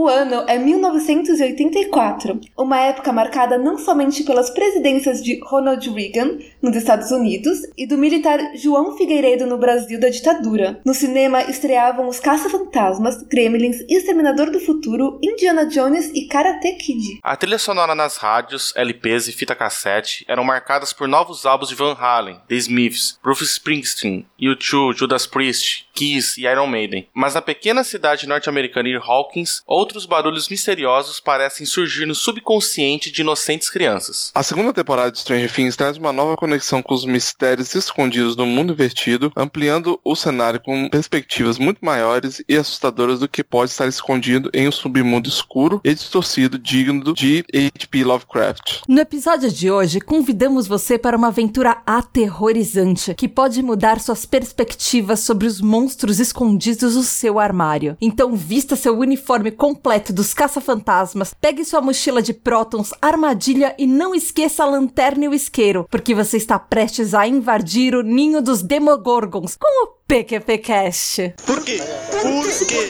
O ano é 1984, uma época marcada não somente pelas presidências de Ronald Reagan nos Estados Unidos e do militar João Figueiredo no Brasil da ditadura. No cinema estreavam Os Caça-Fantasmas, Gremlins, Exterminador do Futuro, Indiana Jones e Karate Kid. A trilha sonora nas rádios, LPs e fita cassete eram marcadas por novos álbuns de Van Halen, The Smiths, Bruce Springsteen, U2, Judas Priest, Kiss e Iron Maiden. Mas na pequena cidade norte-americana de Hawkins, outros barulhos misteriosos parecem surgir no subconsciente de inocentes crianças. A segunda temporada de Stranger Things traz uma nova conexão com os mistérios escondidos no mundo invertido, ampliando o cenário com perspectivas muito maiores e assustadoras do que pode estar escondido em um submundo escuro e distorcido digno de H.P. Lovecraft. No episódio de hoje, convidamos você para uma aventura aterrorizante que pode mudar suas perspectivas sobre os monstros escondidos no seu armário. Então vista seu uniforme completo dos caça-fantasmas, pegue sua mochila de prótons, armadilha e não esqueça a lanterna e o isqueiro, porque você está prestes a invadir o ninho dos Demogorgons com o PQPcast. Por quê? Por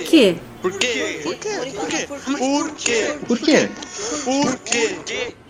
quê? Por quê? Por quê? Por quê? Por quê? Por quê? Por quê? Por quê? Por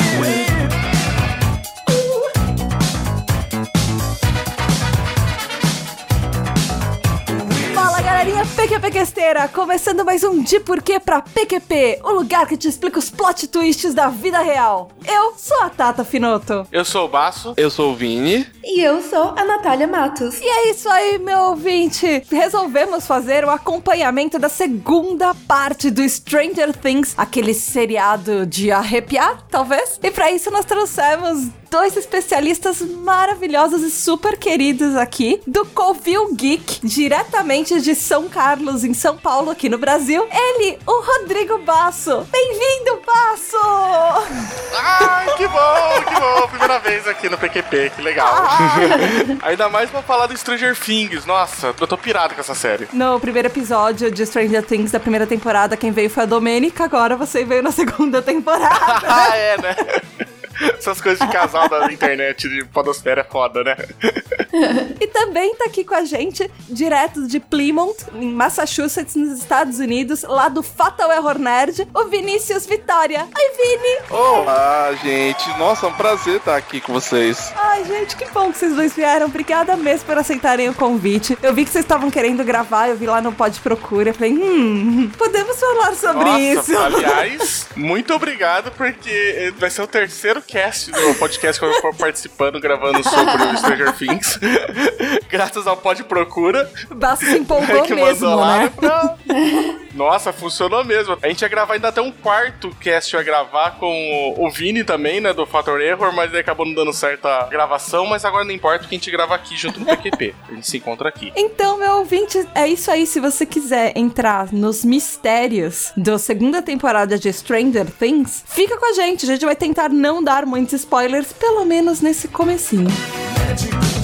galerinha PQPquesteira, começando mais um De Porquê pra PQP, o lugar que te explica os plot twists da vida real. Eu sou a Tata Finoto. Eu sou o Baço. Eu sou o Vini. E eu sou a Natália Matos. E é isso aí, meu ouvinte. Resolvemos fazer o acompanhamento da segunda parte do Stranger Things, aquele seriado de arrepiar, talvez. E pra isso nós trouxemos dois especialistas maravilhosos e super queridos aqui do Covil Geek, diretamente de São Carlos, em São Paulo, aqui no Brasil. Ele, o Rodrigo Basso. Bem-vindo, Basso! Ai, que bom, que bom. Primeira vez aqui no PQP, que legal. Ainda mais pra falar do Stranger Things. Nossa, eu tô pirado com essa série. No primeiro episódio de Stranger Things da primeira temporada, quem veio foi a Domênica, agora você veio na segunda temporada. Ah, é, né? Essas coisas de casal da internet de podosfera é foda, né? E também tá aqui com a gente, direto de Plymouth, em Massachusetts, nos Estados Unidos, lá do Fatal Error Nerd, o Vinícius Vitória. Oi, Vini! Olá, gente. Nossa, é um prazer estar aqui com vocês. Ai, gente, que bom que vocês dois vieram. Obrigada mesmo por aceitarem o convite. Eu vi que vocês estavam querendo gravar, eu vi lá no Pod Procura. Eu falei, hum, podemos falar sobre Nossa, isso. aliás, muito obrigado, porque vai ser o terceiro cast do podcast que eu vou participando, gravando sobre o Stranger Things. Graças ao Pod Procura. Basso se empolgou que mesmo, mandou lá né? Nossa, funcionou mesmo. A gente ia gravar ainda até um quarto cast, ia gravar com o- o Vini também, né, do Fator Error, mas aí acabou não dando certo a gravação, mas agora não importa que a gente grava aqui junto no PQP. A gente se encontra aqui. Então, meu ouvinte, é isso aí. Se você quiser entrar nos mistérios da segunda temporada de Stranger Things, fica com a gente. A gente vai tentar não dar muitos spoilers, pelo menos nesse comecinho. Bom,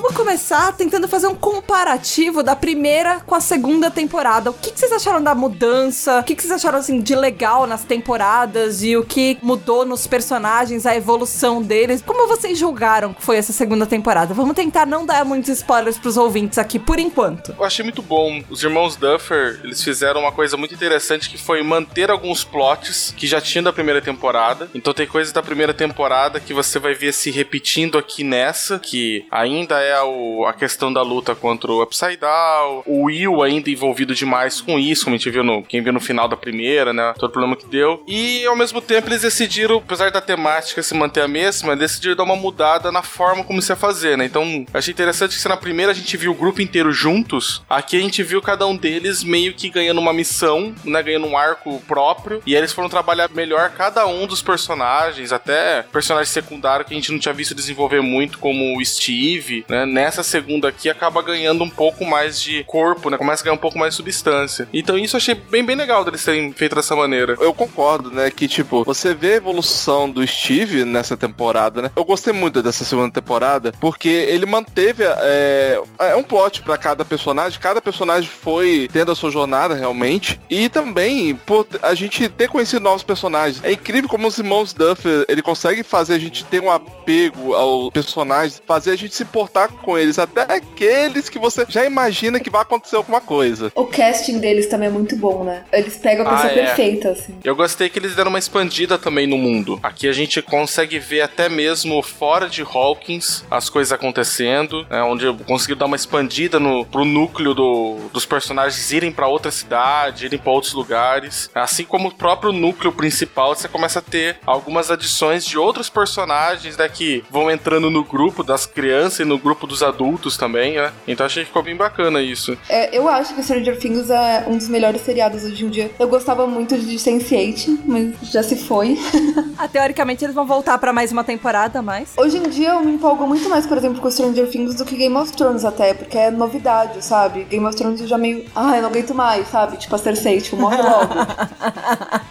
vamos começar tentando fazer um comparativo da primeira com a segunda temporada. O que, que vocês acharam da mudança? O que, que vocês acharam, assim, de legal nas temporadas? E o que mudou nos personagens, a evolução deles? Como vocês julgaram que foi essa segunda temporada? Vamos tentar não dar muitos spoilers pros ouvintes aqui, por enquanto. Eu achei muito bom. Os irmãos Duffer, eles fizeram uma coisa muito interessante que foi manter alguns plots que já tinham da primeira temporada. Então tem coisas da primeira temporada que você vai ver se repetindo aqui nessa, que ainda é o- a questão da luta contra o Upside Down, o Will ainda envolvido demais com isso, como a gente viu no quem viu no final da primeira, né? Todo o problema que deu. E ao mesmo tempo eles decidiram, apesar da temática se manter a mesma, decidiram dar uma mudada na forma como isso ia fazer, né? Então, achei interessante que se na primeira a gente viu o grupo inteiro juntos, aqui a gente viu cada um deles meio que ganhando uma missão, né? Ganhando um arco próprio. E aí eles foram trabalhar melhor cada um dos personagens, até personagem secundário que a gente não tinha visto desenvolver muito, como o Steve, ali, né? Nessa segunda aqui acaba ganhando um pouco mais de corpo, né? Começa a ganhar um pouco mais de substância. Então isso eu achei bem, bem legal deles terem feito dessa maneira. Eu concordo, né? Que, tipo, você vê a evolução do Steve nessa temporada, né? Eu gostei muito dessa segunda temporada, porque ele manteve. É, é um plot pra cada personagem. Cada personagem foi tendo a sua jornada realmente. E também, por a gente ter conhecido novos personagens. É incrível como os irmãos Duffer, ele consegue fazer a gente ter um apego aos personagens, fazer a gente se importar com eles, até aqueles que você já imagina que vai acontecer alguma coisa. O casting deles também é muito bom, né? Eles pegam a pessoa Ah, é. perfeita, assim. Eu gostei que eles deram uma expandida também no mundo. Aqui a gente consegue ver até mesmo fora de Hawkins as coisas acontecendo, né, onde eu consegui dar uma expandida no, pro núcleo do- dos personagens irem pra outra cidade, irem pra outros lugares. Assim como o próprio núcleo principal, você começa a ter algumas adições de outros personagens né, que vão entrando no grupo das crianças e no grupo dos adultos também, né? Então achei que ficou bem bacana isso. É, eu acho que Stranger Things é um dos melhores seriados hoje em dia. Eu gostava muito de Sense8, mas já se foi. Ah, teoricamente eles vão voltar pra mais uma temporada, mas. Hoje em dia eu me empolgo muito mais, por exemplo, com Stranger Things do que Game of Thrones até, porque é novidade, sabe? Game of Thrones eu já meio. Ah, eu não aguento mais, sabe? Tipo a Cersei, tipo, morre logo.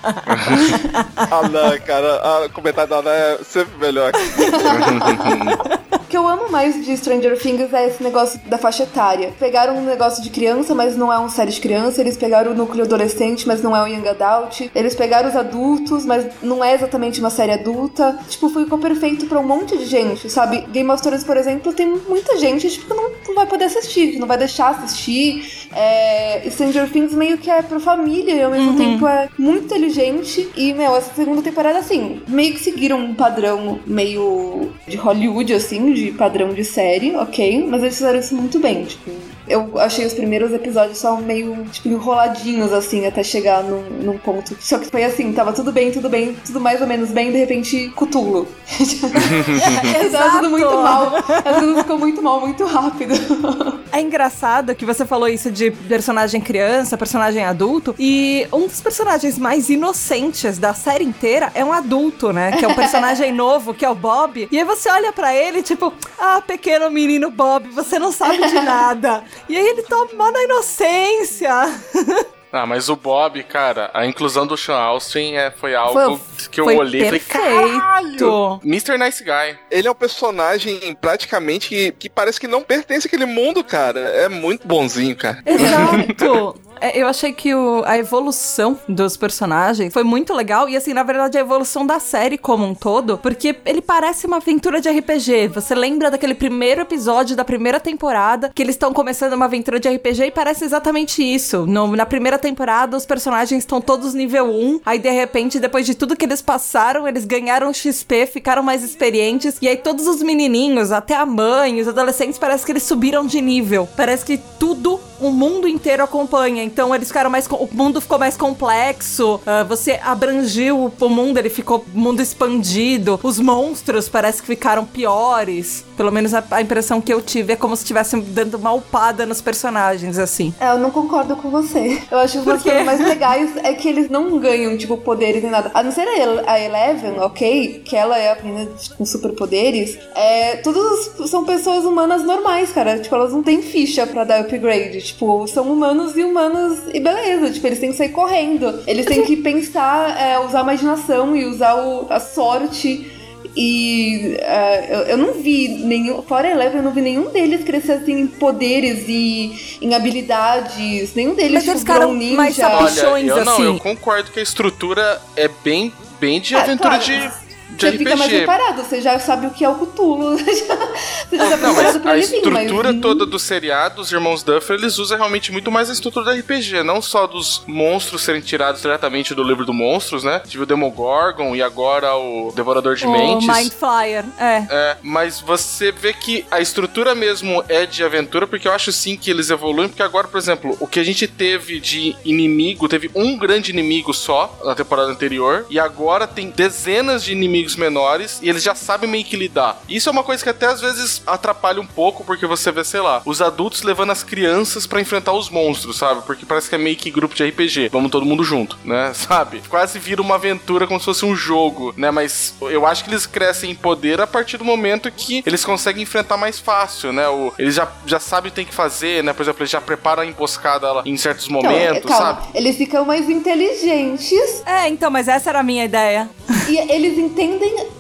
Ah, não, cara, a comentário da Ana é sempre melhor. Que eu amo mais de Stranger Things é esse negócio da faixa etária. Pegaram um negócio de criança, mas não é uma série de criança. Eles pegaram o núcleo adolescente, mas não é o Young Adult. Eles pegaram os adultos, mas não é exatamente uma série adulta. Tipo, ficou perfeito pra um monte de gente, sabe? Game of Thrones, por exemplo, tem muita gente tipo, que não vai poder assistir, que não vai deixar assistir. É... Stranger Things meio que é pra família e ao mesmo tempo é muito inteligente. E, meu, essa segunda temporada, assim, meio que seguiram um padrão meio de Hollywood, assim, de padrão de série, ok? Mas eles fizeram isso muito bem, tipo. Eu achei os primeiros episódios só meio, tipo, enroladinhos, assim, até chegar num, num ponto. Só que foi assim, tava tudo bem, tudo bem, tudo mais ou menos bem, de repente, cutulo. tava tudo muito mal. Às vezes ficou muito mal, muito rápido. É engraçado que você falou isso de personagem criança, personagem adulto, e um dos personagens mais inocentes da série inteira é um adulto, né? Que é um personagem novo, que é o Bob. E aí você olha pra ele, tipo, ah, pequeno menino Bob, você não sabe de nada. E aí ele toma mó na inocência. Ah, mas o Bob, cara, a inclusão do Sean Austin é, foi algo que eu foi olhei e falei, perfeito. caralho! Mr. Nice Guy. Ele é um personagem praticamente que, que parece que não pertence àquele mundo, cara. É muito bonzinho, cara. Exato. É, Eu achei que o- a evolução dos personagens foi muito legal. E, assim, na verdade, a evolução da série como um todo. Porque ele parece uma aventura de RPG. Você lembra daquele primeiro episódio da primeira temporada, que eles estão começando uma aventura de RPG e parece exatamente isso. No- na primeira temporada, os personagens estão todos nível 1. Aí, de repente, depois de tudo que eles passaram, eles ganharam XP, ficaram mais experientes. E aí, todos os menininhos, até a mãe, os adolescentes, parece que eles subiram de nível. Parece que tudo o mundo inteiro acompanha. Então eles ficaram mais. O mundo ficou mais complexo. ah, você abrangiu o mundo, ele ficou mundo expandido. Os monstros parece que ficaram piores. Pelo menos a, a impressão que eu tive é como se estivessem dando uma upada nos personagens, assim. É, eu não concordo com você. Eu acho que coisas mais legais é que eles não ganham, tipo, poderes nem nada. A não ser a El- a Eleven, ok? Que ela é a menina com superpoderes. É, todas são pessoas humanas normais, cara. Tipo, elas não têm ficha pra dar upgrade. Tipo, são humanos e humanos e beleza. Tipo, eles têm que sair correndo. Eles têm que pensar, é, usar a imaginação e usar o- a sorte. E é, eu, eu não vi nenhum. Fora Eleven, eu não vi nenhum deles crescer assim em poderes e em habilidades. Nenhum deles Mas tipo, eles ficaram um ninja. mais Olha, Bichões, eu não, assim. eu concordo que a estrutura é bem, bem de É, aventura claro, de, Você fica mais RPG. preparado, você já sabe o que é o Cthulhu. você já tá Não, mas preparado pra a ele vir, estrutura mas... toda do seriado, os irmãos Duffer, eles usam realmente muito mais a estrutura do RPG, não só dos monstros serem tirados diretamente do livro do monstros, né? Tive o Demogorgon e agora o Devorador de O Mentes. Mind Flyer. É. É, mas você vê que a estrutura mesmo é de aventura, porque eu acho sim que eles evoluem, porque agora, por exemplo, o que a gente teve de inimigo, teve um grande inimigo só na temporada anterior, e agora tem dezenas de inimigos inimigos menores e eles já sabem meio que lidar. Isso é uma coisa que até às vezes atrapalha um pouco, porque você vê, sei lá, os adultos levando as crianças pra enfrentar os monstros, sabe? Porque parece que é meio que grupo de RPG. Vamos todo mundo junto, né? Sabe? Quase vira uma aventura como se fosse um jogo, né? Mas eu acho que eles crescem em poder a partir do momento que eles conseguem enfrentar mais fácil, né? O, eles já, já sabem o que tem que fazer, né? Por exemplo, eles já preparam a emboscada lá em certos Então, momentos, calma, sabe? Eles ficam mais inteligentes É, então, mas essa era a minha ideia. e eles entendem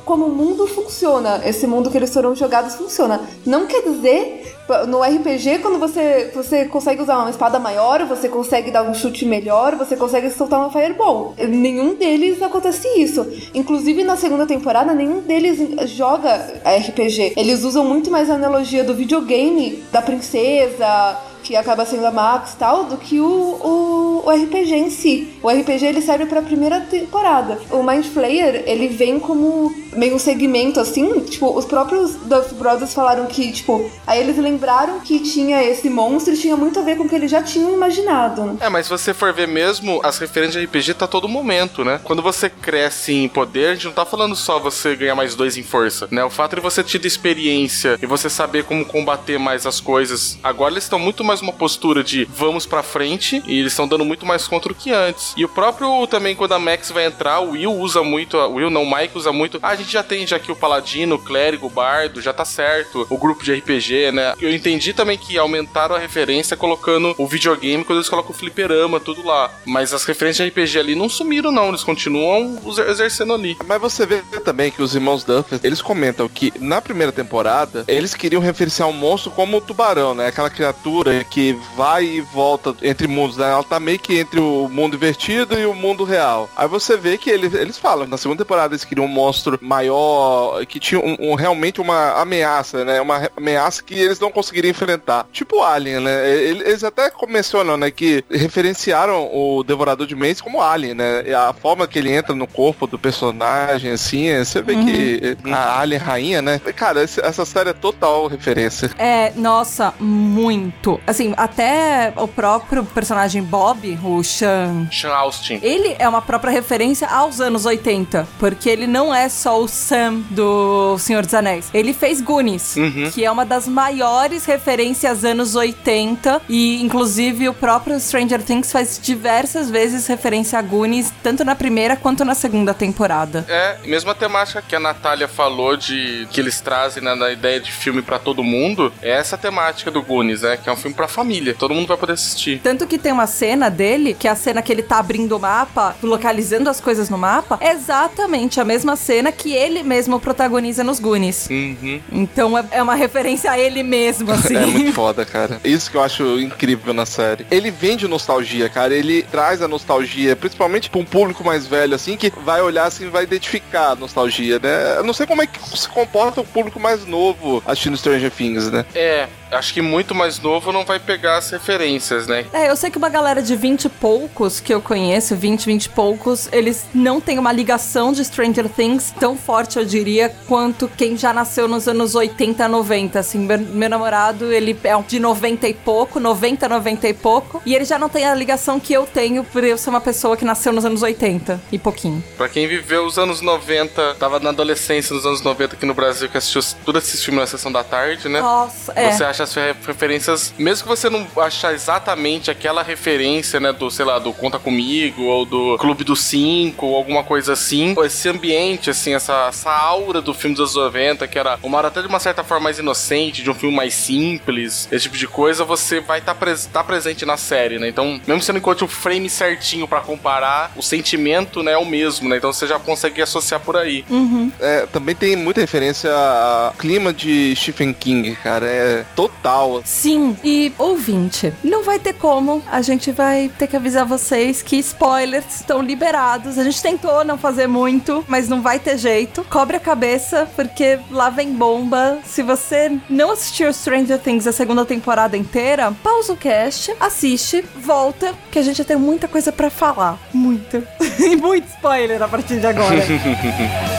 como o mundo funciona. Esse mundo que eles foram jogados funciona. Não quer dizer, no RPG, quando você, você consegue usar uma espada maior, você consegue dar um chute melhor, você consegue soltar uma fireball. Nenhum deles acontece isso. Inclusive, na segunda temporada, nenhum deles joga RPG. Eles usam muito mais a analogia do videogame, da princesa que acaba sendo a Max e tal, do que o, o, o RPG em si. O RPG ele serve pra primeira temporada. O Mind Flayer, ele vem como meio um segmento assim, tipo, os próprios Duff Brothers falaram que, tipo, aí eles lembraram que tinha esse monstro e tinha muito a ver com o que eles já tinham imaginado. É, mas se você for ver mesmo, as referências de RPG tá todo momento, né? Quando você cresce em poder, a gente não tá falando só você ganhar mais dois em força, né? O fato de você ter experiência e você saber como combater mais as coisas. Agora eles estão muito mais uma postura de vamos pra frente e eles estão dando muito mais contra o que antes. E o próprio também, quando a Max vai entrar, o Will usa muito, o Will não, o Mike usa muito. Ah, a gente já tem já aqui o Paladino, o Clérigo, o Bardo, já tá certo. O grupo de RPG, né? Eu entendi também que aumentaram a referência colocando o videogame quando eles colocam o fliperama, tudo lá. Mas as referências de RPG ali não sumiram, não. Eles continuam exer- exercendo ali. Mas você vê também que os irmãos Duffy, eles comentam que na primeira temporada, eles queriam referenciar um monstro como o tubarão, né? Aquela criatura que vai e volta entre mundos, né? Ela tá meio que entre o mundo invertido e o mundo real. Aí você vê que eles, eles falam, na segunda temporada eles queriam um monstro maior, que tinha um, um- realmente uma ameaça, né? Uma ameaça que eles não conseguiriam enfrentar. Tipo Alien, né? Eles até mencionam, né, que referenciaram o Devorador de Mentes como Alien, né? E a forma que ele entra no corpo do personagem, assim, é- você vê que a Alien rainha, né? Cara, essa série é total referência. É, nossa, muito. Assim, até o próprio personagem Bob, o Sean. Sean Austin. Ele é uma própria referência aos anos 80, porque ele não é só o Sam do Senhor dos Anéis. Ele fez Goonies, Uhum. que é uma das maiores referências anos 80, e inclusive o próprio Stranger Things faz diversas vezes referência a Goonies, tanto na primeira quanto na segunda temporada. É, mesma temática que a Natália falou de que eles trazem né, na ideia de filme pra todo mundo, é essa temática do Goonies, né? Que é um filme pra família, todo mundo vai poder assistir. Tanto que tem uma cena dele, que é a cena que ele tá abrindo o mapa, localizando as coisas no mapa, é exatamente a mesma cena que ele mesmo protagoniza nos Goonies. Uhum. Então é, é uma referência a ele mesmo, assim. É muito foda, cara. Isso que eu acho incrível na série. Ele vende nostalgia, cara. Ele traz a nostalgia, principalmente pra um público mais velho, assim, que vai olhar assim e vai identificar a nostalgia, né? Eu não sei como é que se comporta o público mais novo assistindo Stranger Things, né? É, acho que muito mais novo não vai pegar as referências, né? É, eu sei que uma galera de 20 e poucos que eu conheço, 20, 20 e poucos, eles não têm uma ligação de Stranger Things tão forte, eu diria, quanto quem já nasceu nos anos 80, 90. Assim, meu, meu namorado, ele é de 90 e pouco, 90, 90 e pouco, e ele já não tem a ligação que eu tenho por eu ser uma pessoa que nasceu nos anos 80 e pouquinho. Pra quem viveu os anos 90, tava na adolescência nos anos 90 aqui no Brasil, que assistiu todos esses filmes na sessão da tarde, né? Nossa, é. Você acha as re- referências, mesmo que você não achar exatamente aquela referência, né, do, sei lá, do Conta Comigo, ou do Clube dos Cinco, ou alguma coisa assim, esse ambiente, assim, essa, essa aura do filme dos anos 90, que era uma aura até de uma certa forma mais inocente, de um filme mais simples, esse tipo de coisa, você vai estar presente na série, né? Então, mesmo que você não encontre o frame certinho pra comparar, o sentimento, né, é o mesmo, né? Então você já consegue associar por aí. É, também tem muita referência a clima de Stephen King, cara. É total. Sim, e ouvinte, não vai ter como, a gente vai ter que avisar vocês que spoilers estão liberados. A gente tentou não fazer muito, mas não vai ter jeito. Cobre a cabeça, porque lá vem bomba. Se você não assistiu Stranger Things a segunda temporada inteira, pausa o cast, assiste, volta, que a gente tem muita coisa pra falar. Muita. e muito spoiler a partir de agora.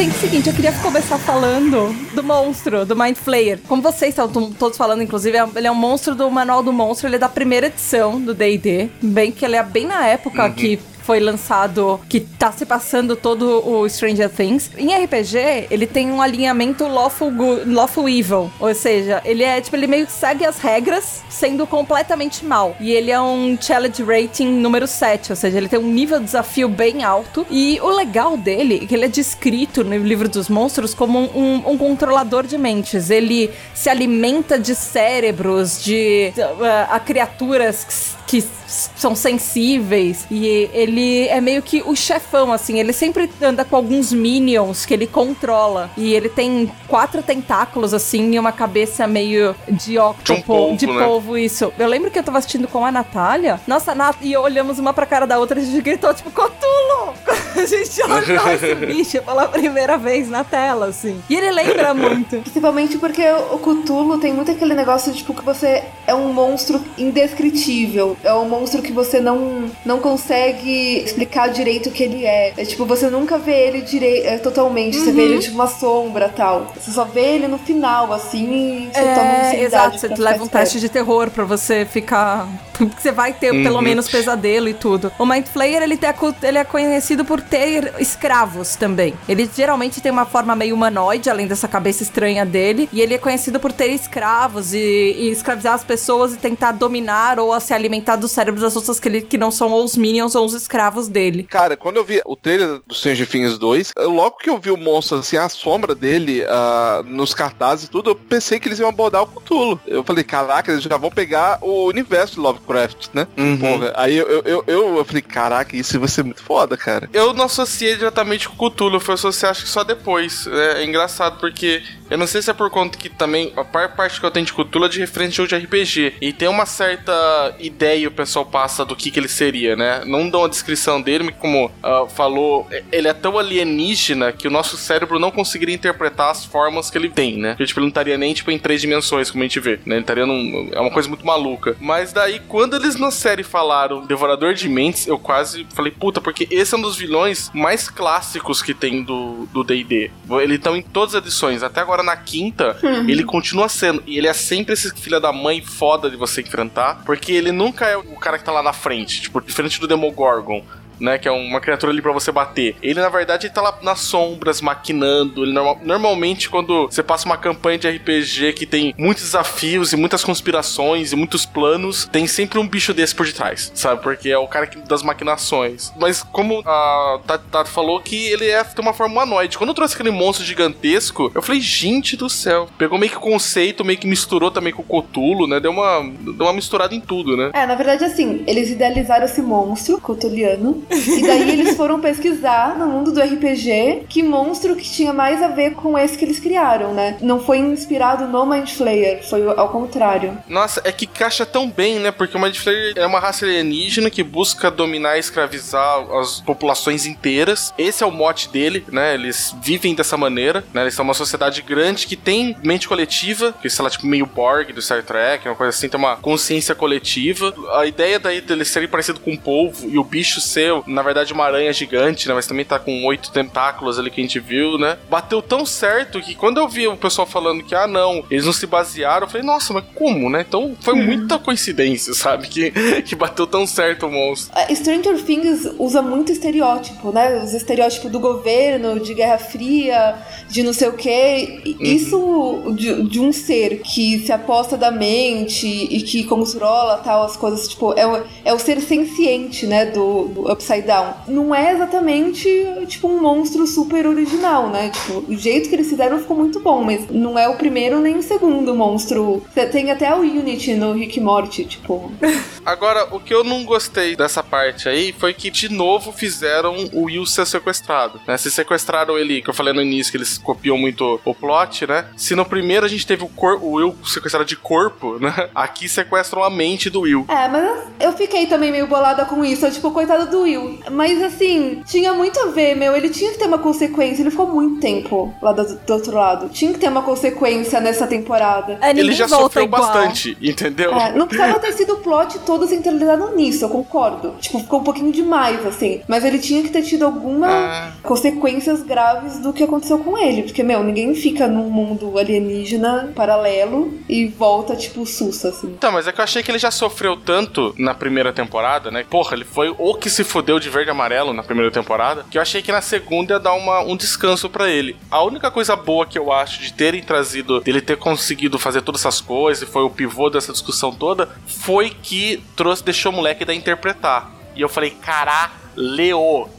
Gente, seguinte, eu queria começar falando do monstro, do Mind Flayer. Como vocês estão todos falando, inclusive, é- ele é um monstro do Manual do Monstro, ele é da primeira edição do D&D. Bem que ele é bem na época que foi lançado, que tá se passando todo o Stranger Things. Em RPG, ele tem um alinhamento lawful, good, lawful evil. Ou seja, ele é, tipo, ele meio que segue as regras, sendo completamente mal. E ele é um challenge rating número 7, ou seja, ele tem um nível de desafio bem alto. E o legal dele é que ele é descrito no livro dos monstros como um, um- um controlador de mentes. Ele se alimenta de cérebros, de uh, a criaturas que que são sensíveis e ele é meio que o chefão assim, ele sempre anda com alguns minions que ele controla e ele tem quatro tentáculos assim e uma cabeça meio de octopo, polvo, de né? polvo isso. Eu lembro que eu tava assistindo com a Natália. Nossa, Nat e olhamos uma pra cara da outra e a gente gritou tipo Cotulo! a gente olhou esse bicho pela primeira vez na tela assim. E ele lembra muito. Principalmente porque o Cthulhu tem muito aquele negócio, tipo, que você é um monstro indescritível. É um monstro que você não, não consegue explicar direito o que ele é. É tipo, você nunca vê ele direi- é, totalmente. Você vê ele tipo uma sombra tal. Você só vê ele no final, assim, e você toma É, ansiedade exato, você leva um teste de terror pra você ficar. Você vai ter pelo menos pesadelo e tudo. O Mind Flayer, ele, tem cu- ele é conhecido por ter escravos também. Ele geralmente tem uma forma meio humanoide, além dessa cabeça estranha dele. E ele é conhecido por ter escravos e, e escravizar as pessoas e tentar dominar ou se alimentar dos cérebros das outras que, ele, que não são ou os minions ou os escravos dele. Cara, quando eu vi o trailer do Stranger Things 2, eu- logo que eu vi o monstro, assim, a sombra dele ah, nos cartazes e tudo, eu pensei que eles iam abordar o Cthulhu. Eu falei, caraca, eles já vão pegar o universo de Lovecraft, né? Porra, aí eu, eu, eu, eu, falei, caraca, isso vai ser muito foda, cara. Eu não associei diretamente com o Cthulhu, foi associar acho que só depois. É, é engraçado porque eu não sei se é por conta que também a par- parte que eu tenho de Cthulhu é de referência de jogo de RPG. E tem uma certa ideia o pessoal passa do que, que ele seria, né? Não dão a descrição dele, mas como ah, falou, é- ele é tão alienígena que o nosso cérebro não conseguiria interpretar as formas que ele tem, né? Porque, tipo, ele não estaria nem tipo, em três dimensões, como a gente vê, né? Ele estaria num. É uma coisa muito maluca. Mas daí, quando eles na série falaram Devorador de Mentes, eu quase falei, puta, porque esse é um dos vilões mais clássicos que tem do do D&D. Ele tá em todas as edições. Até agora na quinta, ele continua sendo. E ele é sempre esse filho da mãe foda de você enfrentar, porque ele nunca é o cara que tá lá na frente. Tipo, diferente do Demogorgon né? Que é uma criatura ali pra você bater. Ele, na verdade, tá lá nas sombras, maquinando. Ele norma- normalmente, quando você passa uma campanha de RPG que tem muitos desafios e muitas conspirações e muitos planos, tem sempre um bicho desse por detrás, sabe? Porque é o cara que- das maquinações. Mas como a Tati falou que ele é, tem uma forma humanoide. Quando eu trouxe aquele monstro gigantesco, eu falei, gente do céu. Pegou meio que o conceito, meio que misturou também com o Cthulhu, né? Deu uma, deu uma misturada em tudo, né? É, na verdade, assim, eles idealizaram esse monstro, cotuliano, e daí eles foram pesquisar no mundo do RPG que monstro que tinha mais a ver com esse que eles criaram, né? Não foi inspirado no Mind Flayer, foi ao contrário. Nossa, é que caixa tão bem, né? Porque o Mind Flayer é uma raça alienígena que busca dominar e escravizar as populações inteiras. Esse é o mote dele, né? Eles vivem dessa maneira, né? Eles são uma sociedade grande que tem mente coletiva, que sei lá, tipo meio Borg do Star Trek, uma coisa assim, tem uma consciência coletiva. A ideia daí deles serem parecido com um polvo e o bicho ser, na verdade, uma aranha gigante, né? Mas também tá com oito tentáculos ali que a gente viu, né? Bateu tão certo que quando eu vi o pessoal falando que, ah, não, eles não se basearam, eu falei, nossa, mas como, né? Então foi muita coincidência, sabe? Que, que bateu tão certo o monstro. A Stranger Things usa muito estereótipo, né? Os estereótipos do governo, de Guerra Fria, de não sei o quê. E Isso de, de um ser que se aposta da mente e que controla tal as coisas, tipo, é o, é o ser senciente, né? Do, do Upside Down. Não é exatamente, tipo, um monstro super original, né? Tipo, o jeito que eles fizeram ficou muito bom, mas não é o primeiro nem o segundo monstro. Você Tem até o Unity no Rick Morty, tipo. Agora, o que eu não gostei dessa parte aí foi que, de novo, fizeram o Will ser sequestrado, né? Se sequestraram ele, que eu falei no início, que eles copiam muito o plot, né? Se no primeiro a gente teve o, cor o Will sequestrado de corpo, né? Aqui sequestram a mente do Will. É, mas eu fiquei também meio bolada com isso. Eu, tipo, coitado do Will, Mas assim, tinha muito a ver, meu. Ele tinha que ter uma consequência. Ele ficou muito tempo lá do, do outro lado. Tinha que ter uma consequência nessa temporada. É, Ele já sofreu igual. bastante, entendeu? É, não precisava ter sido o plot todo centralizado nisso, eu concordo. Tipo, ficou um pouquinho demais, assim. Mas ele tinha que ter tido alguma Ah. consequências graves do que aconteceu com ele. Porque, meu, ninguém fica num mundo alienígena paralelo e volta, tipo, sussa, assim. Então, mas é que eu achei que ele já sofreu tanto na primeira temporada, né? Porra, ele foi o que se fudeu de verde e amarelo na primeira temporada, que eu achei que na segunda ia dar uma, um descanso pra ele. A única coisa boa que eu acho de terem trazido, dele ter conseguido fazer todas essas coisas, e foi o pivô dessa discussão toda, foi que trouxe, deixou o moleque da interpretar. E eu falei, caralho,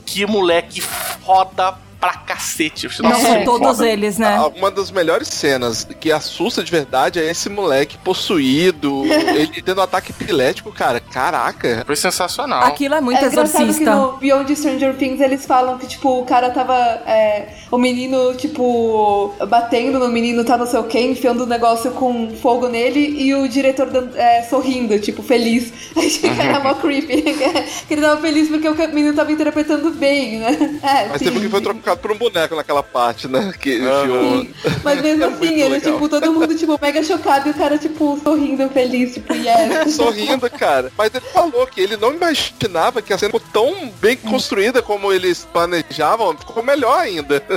que moleque foda pra cacete. Eu falei, Não são todos foda. eles, né? Ah, Uma das melhores cenas que assusta de verdade é esse moleque possuído, ele tendo um ataque epilético, cara. Caraca. foi sensacional. é Aquilo é muito que exorcista. no Beyond Stranger Things eles falam que, tipo, o cara tava. é, o menino, tipo, batendo no menino, tá não sei o quê, enfiando o negócio com fogo nele e o diretor é, sorrindo, tipo, feliz. Aí fica era mó creepy. que ele tava feliz porque o menino tava interpretando bem, né? É, Mas sim. teve que foi trocado por um boneco naquela parte, né? Que. Mas mesmo É assim, ele, legal. tipo, todo mundo, tipo, mega chocado e o cara, tipo, sorrindo, feliz, tipo, yes. sorrindo, cara. Mas ele falou que ele não imaginava que a cena ficou tão bem construída como eles planejavam, ficou melhor ainda.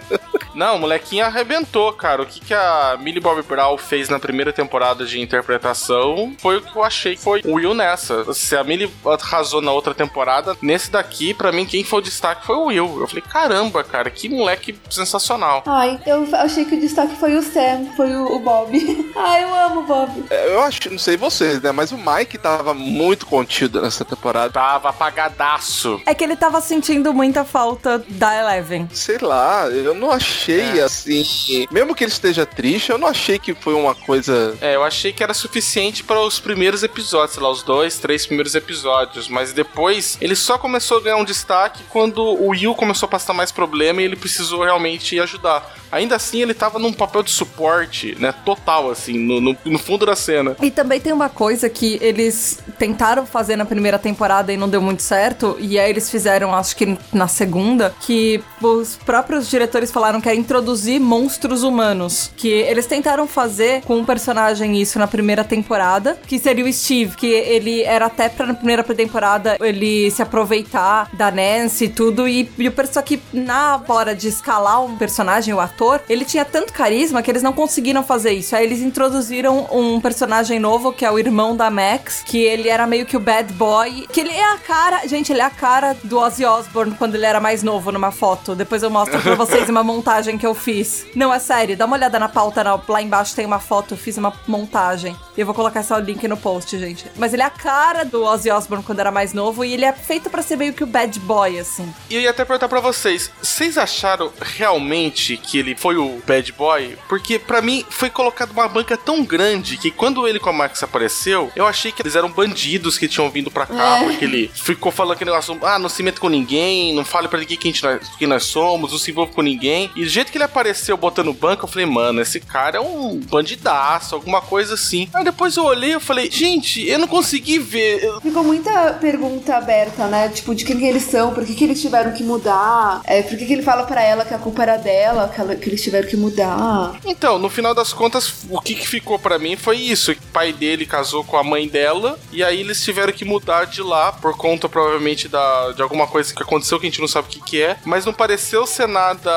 Não, o molequinho arrebentou, cara. O que, que a Millie Bobby Brown fez na primeira temporada de interpretação foi o que eu achei que foi o Will nessa. Se a Millie arrasou na outra temporada, nesse daqui, pra mim, quem foi o destaque foi o Will. Eu falei, caramba, cara, que moleque sensacional. Ai, eu achei que o destaque foi o Sam, foi o, o Bob. Ai, eu amo o Bob. Eu acho, não sei vocês, né? Mas o Mike tava muito contido nessa temporada. Tava apagadaço. É que ele tava sentindo muita falta da Eleven. Sei lá, eu não achei assim. Mesmo que ele esteja triste, eu não achei que foi uma coisa. É, eu achei que era suficiente para os primeiros episódios, sei lá, os dois, três primeiros episódios. Mas depois ele só começou a ganhar um destaque quando o Will começou a passar mais problema e ele precisou realmente ajudar. Ainda assim, ele tava num papel de suporte, né? Total, assim, no, no, no fundo da cena. E também tem uma coisa que eles tentaram fazer na primeira temporada e não deu muito certo, e aí eles fizeram, acho que na segunda, que os próprios diretores falaram que é introduzir monstros humanos. Que eles tentaram fazer com um personagem isso na primeira temporada, que seria o Steve, que ele era até pra na primeira temporada ele se aproveitar da Nancy e tudo, e, e o só que na hora de escalar um personagem, o ator, ele tinha tanto carisma que eles não conseguiram fazer isso. Aí eles introduziram um personagem novo, que é o irmão da Max, que ele era meio que o bad boy, que ele é a cara, gente, ele é a cara do Ozzy Osbourne quando ele era mais novo numa foto. Depois eu mostro pra vocês uma montagem que eu fiz. Não, é sério, dá uma olhada na pauta, na- lá embaixo tem uma foto, eu fiz uma montagem. E eu vou colocar esse link no post, gente. Mas ele é a cara do Ozzy Osbourne quando era mais novo e ele é feito pra ser meio que o bad boy, assim. E eu ia até perguntar pra vocês, vocês acharam realmente que ele foi o bad boy? Porque pra mim foi colocado uma banca tão grande que quando ele com a Max apareceu, eu achei que eles eram bandidos que tinham vindo pra cá, É. porque ele ficou falando aquele negócio, ah, não se meta com ninguém, não fale pra ninguém quem, gente- quem nós somos, não se envolva com ninguém. E do jeito que ele apareceu botando banca, eu falei, mano, esse cara é um bandidaço, alguma coisa assim. Aí depois eu olhei e falei, gente, eu não consegui ver. eu- Ficou muita pergunta aberta, né? Tipo, de quem que eles são, por que, que eles tiveram que mudar, é, por que, que ele fala pra ela que a culpa era dela, que, ela- que eles tiveram que mudar. Então, no final das contas, o que, que ficou pra mim foi isso: o pai dele casou com a mãe dela, e aí eles tiveram que mudar de lá por conta, provavelmente, da, de alguma coisa que aconteceu que a gente não sabe o que, que é. Mas não pareceu ser nada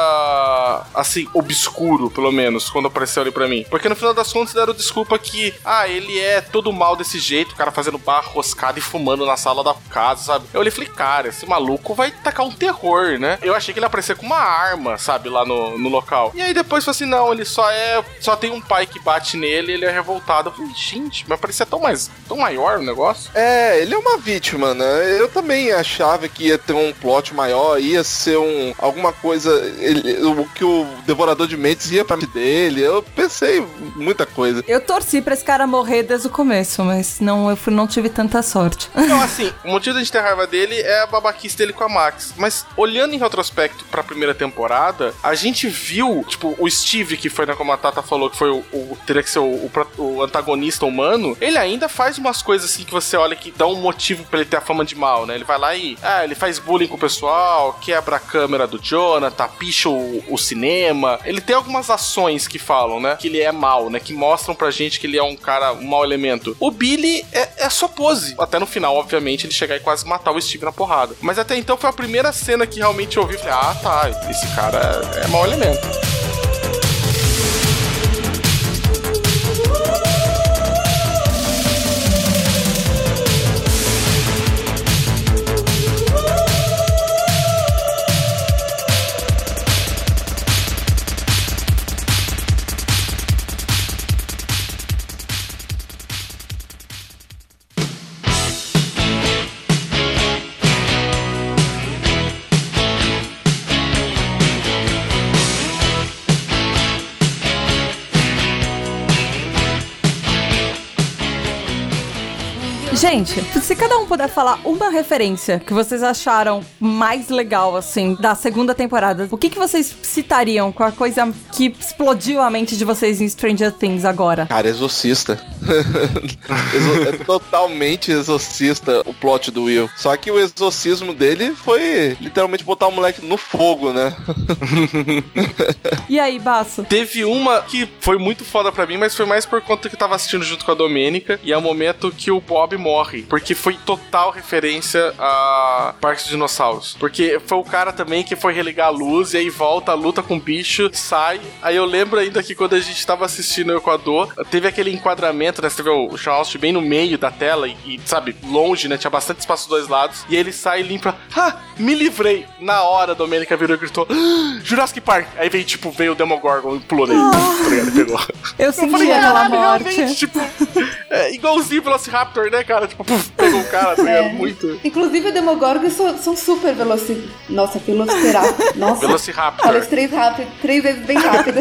assim, obscuro, pelo menos, quando apareceu ali pra mim. Porque no final das contas deram desculpa que, ah, ele é todo mal desse jeito, o cara fazendo barra roscada e fumando na sala da casa, sabe? Eu olhei e falei, cara, esse maluco vai tacar um terror, né? Eu achei que ele ia aparecer com uma arma, sabe, lá no, no local. E aí depois falei assim, não, ele só é. Só tem um pai que bate nele ele é revoltado. Eu falei, gente, mas parecia tão mais. tão maior o negócio. É, ele é uma vítima, né? Eu também achava que ia ter um plot maior, ia ser um alguma coisa. ele- o que o Devorador de Mentes ia pra dele. Eu pensei muita coisa. Eu torci pra esse cara morrer desde o começo, mas não, eu fui- não tive tanta sorte. Então, assim, o motivo da gente ter raiva dele é a babaquice dele com a Max. Mas, olhando em retrospecto pra primeira temporada, a gente viu, tipo, o Steve, que foi, né, como a Tata falou, que foi o, o- teria que ser o, o o antagonista humano, ele ainda faz umas coisas assim que você olha que dá um motivo pra ele ter a fama de mal, né? Ele vai lá e, ah, ele faz bullying com o pessoal, quebra a câmera do Jonathan, picha o, o cinema. Ele tem algumas ações que falam, né? Que ele é mal, né? Que mostram pra gente que ele é um cara, um mau elemento. O Billy é, é só pose. Até no final, obviamente, ele chegar e quase matar o Steve na porrada. Mas até então foi a primeira cena que realmente eu ouvi falei, ah, tá, esse cara é, mau elemento. Gente, se cada um puder falar uma referência que vocês acharam mais legal, assim, da segunda temporada, o que, que vocês citariam com a coisa que explodiu a mente de vocês em Stranger Things agora? Cara, exorcista. Exo- é totalmente exorcista o plot do Will. Só que o exorcismo dele foi literalmente botar o moleque no fogo, né? E aí, Baço? Teve uma que foi muito foda pra mim, mas foi mais por conta que eu tava assistindo junto com a Domênica. E é o momento que o Bob morre. Porque foi total referência a Parques dos Dinossauros. Porque foi o cara também que foi religar a luz e aí volta, luta com o bicho, sai. Aí eu lembro ainda que quando a gente tava assistindo o Equador, teve aquele enquadramento, né? Você vê o Sean Austin bem no meio da tela e, e, sabe, longe, né? Tinha bastante espaço dos dois lados. E aí ele sai e limpa. Ah, me livrei! Na hora a Domênica virou e gritou: "Ah, Jurassic Park! Aí veio, tipo, veio o Demogorgon e pulou nele. Tá ligado? Ele pegou. Eu Eu senti falei, aquela morte. tipo, é, igualzinho Velociraptor, né, cara? Tipo, puf, pegou o cara, tá ligado? Muito. Inclusive, o Demogorgon são, são super veloci... Nossa, velociraptor. Nossa. Velociraptor. Falei isso três, rápido, três vezes bem rápido.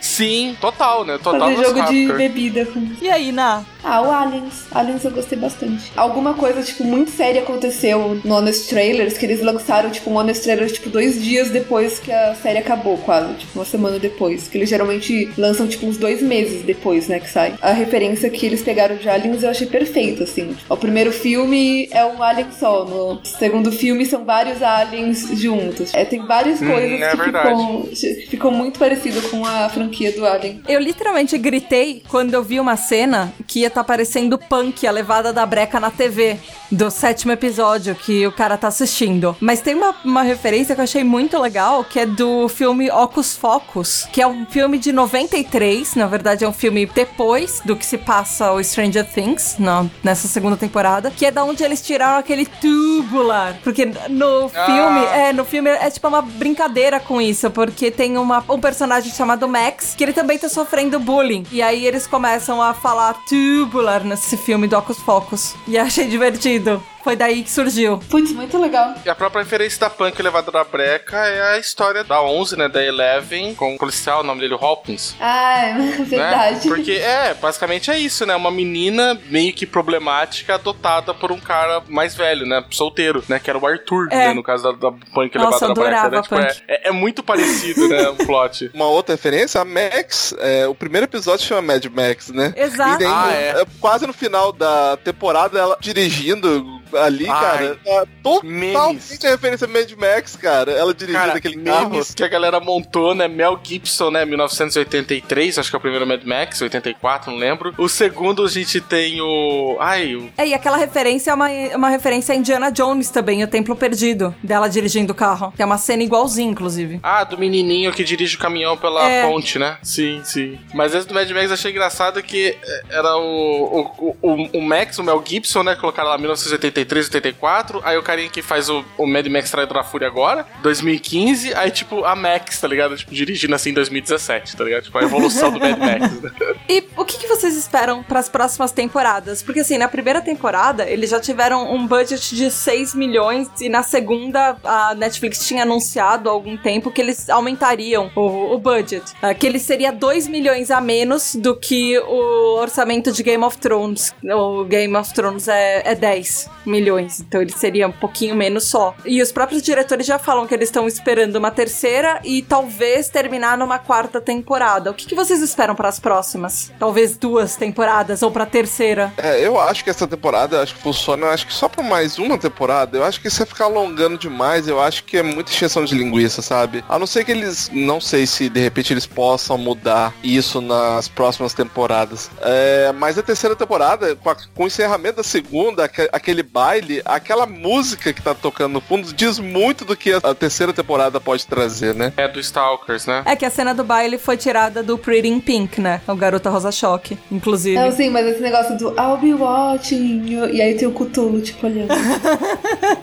Sim, total, né? Total Fazer jogo de bebida. E aí, Na? Ah, o Aliens. Aliens eu gostei bastante. Alguma coisa, tipo, muito séria aconteceu no Honest Trailers, que eles lançaram, tipo, um Honest Trailer, tipo, dois dias depois que a série acabou, quase. Tipo, uma semana depois. Que eles geralmente lançam, tipo, uns dois meses depois, né, que sai. A referência que eles pegaram de Aliens eu achei perfeita, assim. O primeiro filme é um alien só. No segundo filme são vários aliens juntos. É, tem várias Hum, coisas é que ficam muito parecido com a franquia do Alien. Eu literalmente gritei quando eu vi uma cena que ia estar aparecendo Punk, a levada da breca na TV, do sétimo episódio que o cara tá assistindo. Mas tem uma, uma referência que eu achei muito legal, que é do filme Ocus Focus, que é um filme de 93, na verdade é um filme depois do que se passa o Stranger Things, na, nessa segunda temporada, que é da onde eles tiraram aquele tubular. Porque no Ah. filme, é, no filme é tipo uma brincadeira com isso, porque tem uma, um personagem chamado Max, que ele também tá sofrendo bullying. E aí eles começam a falar tubular nesse filme do Ocus Focus. E achei divertido. Foi daí que surgiu. Putz, muito legal. E a própria referência da Punk levada da breca é a história da 11, né, da Eleven, com o policial, o nome dele é Hopkins. Ah, é né? verdade. Porque, é, basicamente é isso, né? Uma menina meio que problemática adotada por um cara mais velho, né? Solteiro, né? Que era o Arthur, É. né? No caso da, da Punk Nossa, levada da breca, né? Tipo, Punk. é, é, é muito parecido, né? O plot. Uma outra referência, a Max, é, o primeiro episódio chama Mad Max, né? Exato. E daí, Ah, é. é, quase no final da temporada, ela dirigindo ali, Ai. cara, é totalmente Memes. a referência a Mad Max, cara. Ela dirigindo Cara, aquele carro. que a galera montou, né? Mel Gibson, né? 1983, acho que é o primeiro Mad Max, 84, não lembro. O segundo a gente tem o. Ai, o. É, e aquela referência é uma, uma referência a Indiana Jones também, o Templo Perdido, dela dirigindo o carro. Que é uma cena igualzinha, inclusive. Ah, do menininho que dirige o caminhão pela É. ponte, né? Sim, sim. Mas esse do Mad Max eu achei engraçado que era o, o, o, o Max, o Mel Gibson, né? Colocaram lá 1983, 84. Aí o carinha que faz o, o Mad Max Traidor da Fúria agora, 2015. Aí, tipo, a Max, tá ligado? Tipo, dirigindo assim em 2017, tá ligado? Tipo, a evolução do Mad Max. né? E o que, que vocês esperam para as próximas temporadas? Porque assim, na primeira temporada eles já tiveram um budget de 6 milhões e na segunda a Netflix tinha anunciado há algum tempo que eles aumentariam o, o budget. ah, que ele seria 2 milhões a menos do que o orçamento de Game of Thrones. O Game of Thrones é, é 10 milhões, então ele seria um pouquinho menos só. E os próprios diretores já falam que eles estão esperando uma terceira e talvez terminar numa quarta temporada. O que, que vocês esperam para as próximas? Talvez duas temporadas ou para terceira? É, eu acho que essa temporada acho que funciona, eu acho que só pra mais uma temporada, eu acho que isso vai ficar alongando demais, eu acho que é muita extensão de linguiça, sabe? A não ser que eles, não sei se de repente eles possam mudar isso nas próximas temporadas. É, mas a terceira temporada, com, a- com o encerramento da segunda, aque- aquele baile, aquela música que tá tocando no fundo, diz muito do que a, a terceira temporada pode trazer, né? É do Stalkers, né? É que a cena do baile foi tirada do Pretty in Pink, né? O Garota Rosa Choque, inclusive. Não, sim, mas esse negócio do I'll be watching you, e aí tem o Cthulhu, tipo, olhando.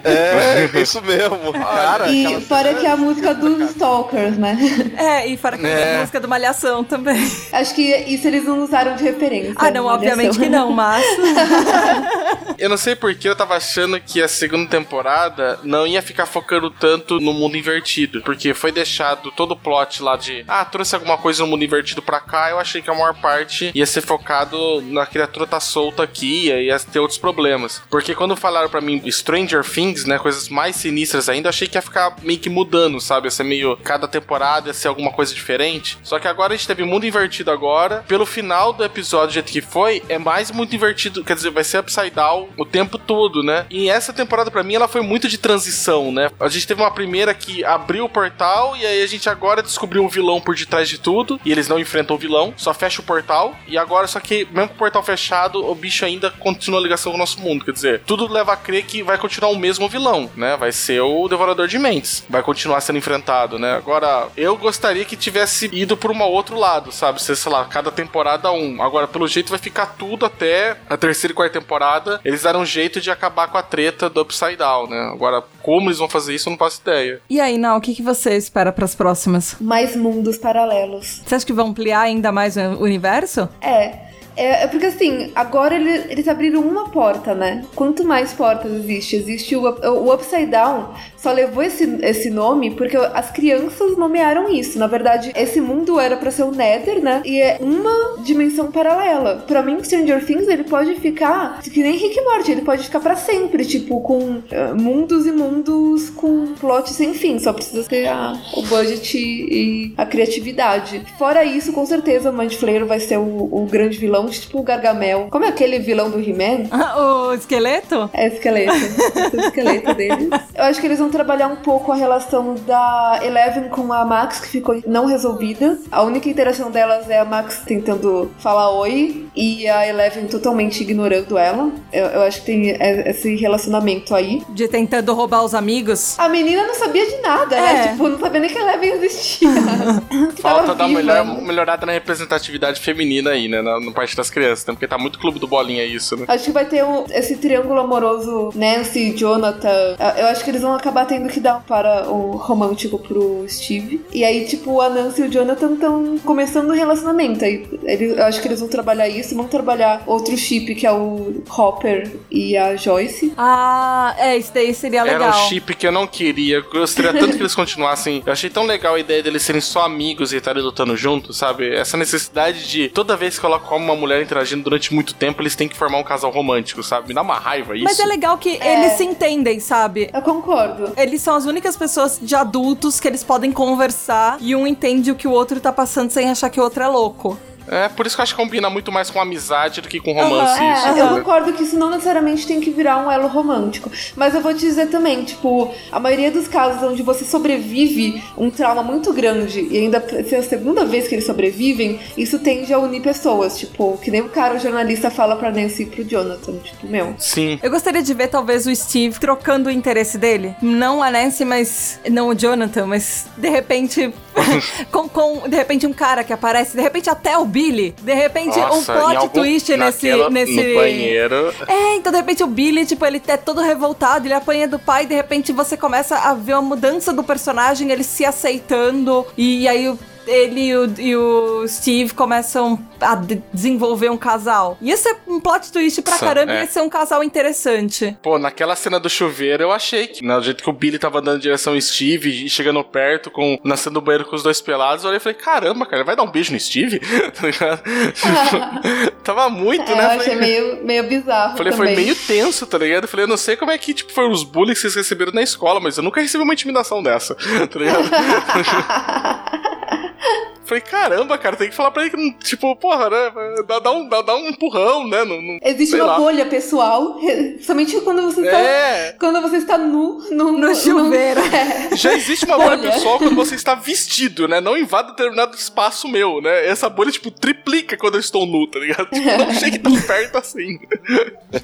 É, isso mesmo. Cara, e fora que é a música dos Stalkers, né? É, e fora que É. a música do Malhação também. Acho que isso eles não usaram de referência. Ah, não, obviamente que não, mas. Eu não sei porque eu tava achando que a segunda temporada não ia ficar focando tanto no mundo invertido. Porque foi deixado todo o plot lá de, ah, trouxe alguma coisa no mundo invertido pra cá. Eu achei que a maior parte ia ser focado na criatura tá solta aqui, ia ia ter outros problemas. Porque quando falaram pra mim Stranger Things, né, coisas mais sinistras ainda, achei que ia ficar meio que mudando, sabe? Ia ser meio, cada temporada ia ser alguma coisa diferente. Só que agora a gente teve mundo invertido agora. Pelo final do episódio, do jeito que foi, é mais muito invertido, quer dizer, vai ser upside down o tempo todo, né? E essa temporada pra mim ela foi muito de transição, né? A gente teve uma primeira que abriu o portal e aí a gente agora descobriu um vilão por detrás de tudo e eles não enfrentam o vilão, só fecha o portal e agora só que mesmo com o portal fechado, o bicho ainda continua a ligação com o nosso mundo, quer dizer, tudo leva a crer que vai continuar o mesmo vilão, né? Vai ser o Devorador de Mentes, vai continuar sendo enfrentado, né? Agora, eu gostaria que tivesse ido por um outro lado, sabe? Se, sei lá, cada temporada um. Agora, pelo jeito, vai ficar tudo até a terceira e quarta temporada. Eles deram um jeito de acabar com a treta do Upside Down, né? Agora, como eles vão fazer isso, eu não faço ideia. E aí, Nau, o que, que você espera pras próximas? Mais mundos paralelos. Você acha que vão ampliar ainda mais o universo? É. É, é porque assim, agora ele- eles abriram uma porta, né? Quanto mais portas existe? Existe o, o Upside Down, só levou esse, esse nome porque as crianças nomearam isso. Na verdade, esse mundo era pra ser o Nether, né? E é uma dimensão paralela. Pra mim, Stranger Things, ele pode ficar que nem Rick Morty, ele pode ficar pra sempre, tipo, com eh, mundos e mundos com plot sem fim. Só precisa ter a- o budget e a criatividade. Fora isso, com certeza, o Mind Flayer vai ser o, o grande vilão, tipo o Gargamel. Como é aquele vilão do He-Man? o esqueleto? É esqueleto. Esse é o esqueleto deles. Eu acho que eles vão trabalhar um pouco a relação da Eleven com a Max, que ficou não resolvida. A única interação delas é a Max tentando falar oi e a Eleven totalmente ignorando ela. Eu, eu acho que tem é- esse relacionamento aí. De tentando roubar os amigos? A menina não sabia de nada, É. né? Tipo, não sabia nem que a Eleven existia. Falta viva. melhor, melhorada na representatividade feminina aí, né? Na, na parte das crianças, né? Porque tá muito clube do bolinha isso, né? Acho que vai ter um- esse triângulo amoroso Nancy, Jonathan. Ah, Eu acho que eles vão acabar tendo que dar para o romântico pro Steve. E aí, tipo, a Nancy e o Jonathan estão começando um relacionamento. Aí, ele- eu acho que eles vão trabalhar isso, vão trabalhar outro chip, que é o Hopper e a Joyce. Ah, é, isso daí seria legal. Era um chip que eu não queria. Eu gostaria tanto que eles continuassem. Eu achei tão legal a ideia deles serem só amigos e estarem lutando juntos, sabe? Essa necessidade de toda vez que coloca uma mulher interagindo durante muito tempo, eles têm que formar um casal romântico, sabe? Me dá uma raiva isso. Mas é legal que eles se entendem, sabe? Eu concordo. Eles são as únicas pessoas de adultos que eles podem conversar e um entende o que o outro tá passando sem achar que o outro é louco. É, por isso que eu acho que combina muito mais com amizade do que com romance. É, isso, eu né? concordo que isso não necessariamente tem que virar um elo romântico. Mas eu vou te dizer também, tipo, a maioria dos casos onde você sobrevive um trauma muito grande e ainda se é a segunda vez que eles sobrevivem, isso tende a unir pessoas. Tipo, que nem o cara, o jornalista, fala pra Nancy e pro Jonathan. Tipo, meu. Sim. Eu gostaria de ver, talvez, o Steve trocando o interesse dele. Não a Nancy, mas. Não o Jonathan, mas de repente. com, com, de repente, um cara que aparece, de repente, até o Billy. De repente, Nossa, um plot algum- twist nesse. naquela- nesse... Banheiro. É, então de repente o Billy, tipo, ele é todo revoltado, ele apanha do pai, de repente você começa a ver uma mudança do personagem, ele se aceitando, e aí ele e o, e o Steve começam a de- desenvolver um casal. Ia ser um plot twist pra Nossa, caramba, é. ia ser um casal interessante. Pô, naquela cena do chuveiro eu achei que, no jeito que o Billy tava andando em direção ao Steve e chegando perto, com nascendo do banheiro com os dois pelados, eu olhei e falei, caramba, cara, vai dar um beijo no Steve? Tá ligado? Tipo, tava muito, É, né? eu Falei- achei meio, meio bizarro Falei, também. foi meio tenso, tá ligado? Eu falei, eu não sei como é que, tipo, foram os bullying que vocês receberam na escola, mas eu nunca recebi uma intimidação dessa, tá ligado? Falei, caramba, cara, tem que falar pra ele que, não- tipo, porra, né? Dá, dá um, dá, dá um empurrão, né? Não, não- Existe uma lá. bolha pessoal, somente quando você está, É, quando você está nu no, No chuveiro. É. já existe uma bolha Bolha. pessoal quando você está vestido, né? Não invada determinado espaço meu, né? Essa bolha, tipo, triplica quando eu estou nu, tá ligado? Tipo, não chega tão perto assim.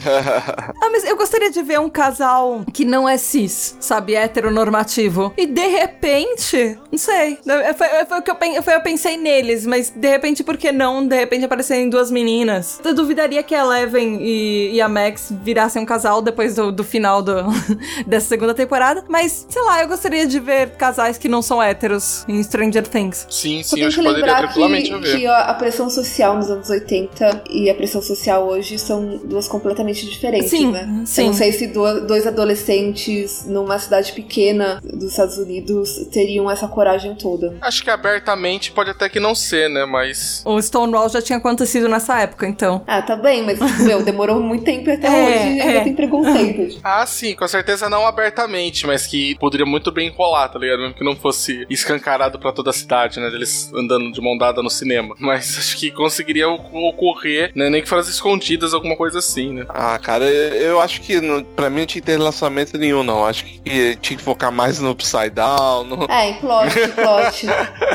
Ah, mas eu gostaria de ver um casal que não é cis, sabe? Heteronormativo. E de repente, não sei. Foi, foi o que eu, pen- foi, eu pensei neles, mas de repente, por que não? De repente aparecerem duas meninas. Eu duvidaria que a Eleven e, e a Max virassem um casal depois do, do final do- dessa segunda temporada. Mas, sei lá, eu gostaria de ver casais que não são héteros em Stranger Things. Sim, Só sim, tem acho que que poderia lembrar tranquilamente que, haver. que a a pressão social nos anos 80 e a pressão social hoje são duas completamente diferentes, Sim, né? sim. Eu não sei se do- dois adolescentes numa cidade pequena dos Estados Unidos teriam essa coragem toda. Acho que abertamente pode até que não ser, né? Mas. O Stonewall já tinha acontecido nessa época, então. Ah, tá bem, mas, meu, demorou muito tempo e até É, hoje ainda é. tem preconceito. Ah, sim, com certeza não abertamente, mas que poderia muito bem rolar, tá ligado? Mesmo que não fosse escancarado pra toda a cidade, né? Deles andando de mão dada no cinema. Mas acho que conseguiria ocorrer, né? Nem que fosse escondidas, alguma coisa assim, né? Ah, cara, eu acho que pra mim não tinha que ter relacionamento nenhum, não. Acho que tinha que focar mais no Upside Down. No... É, em plot, plot.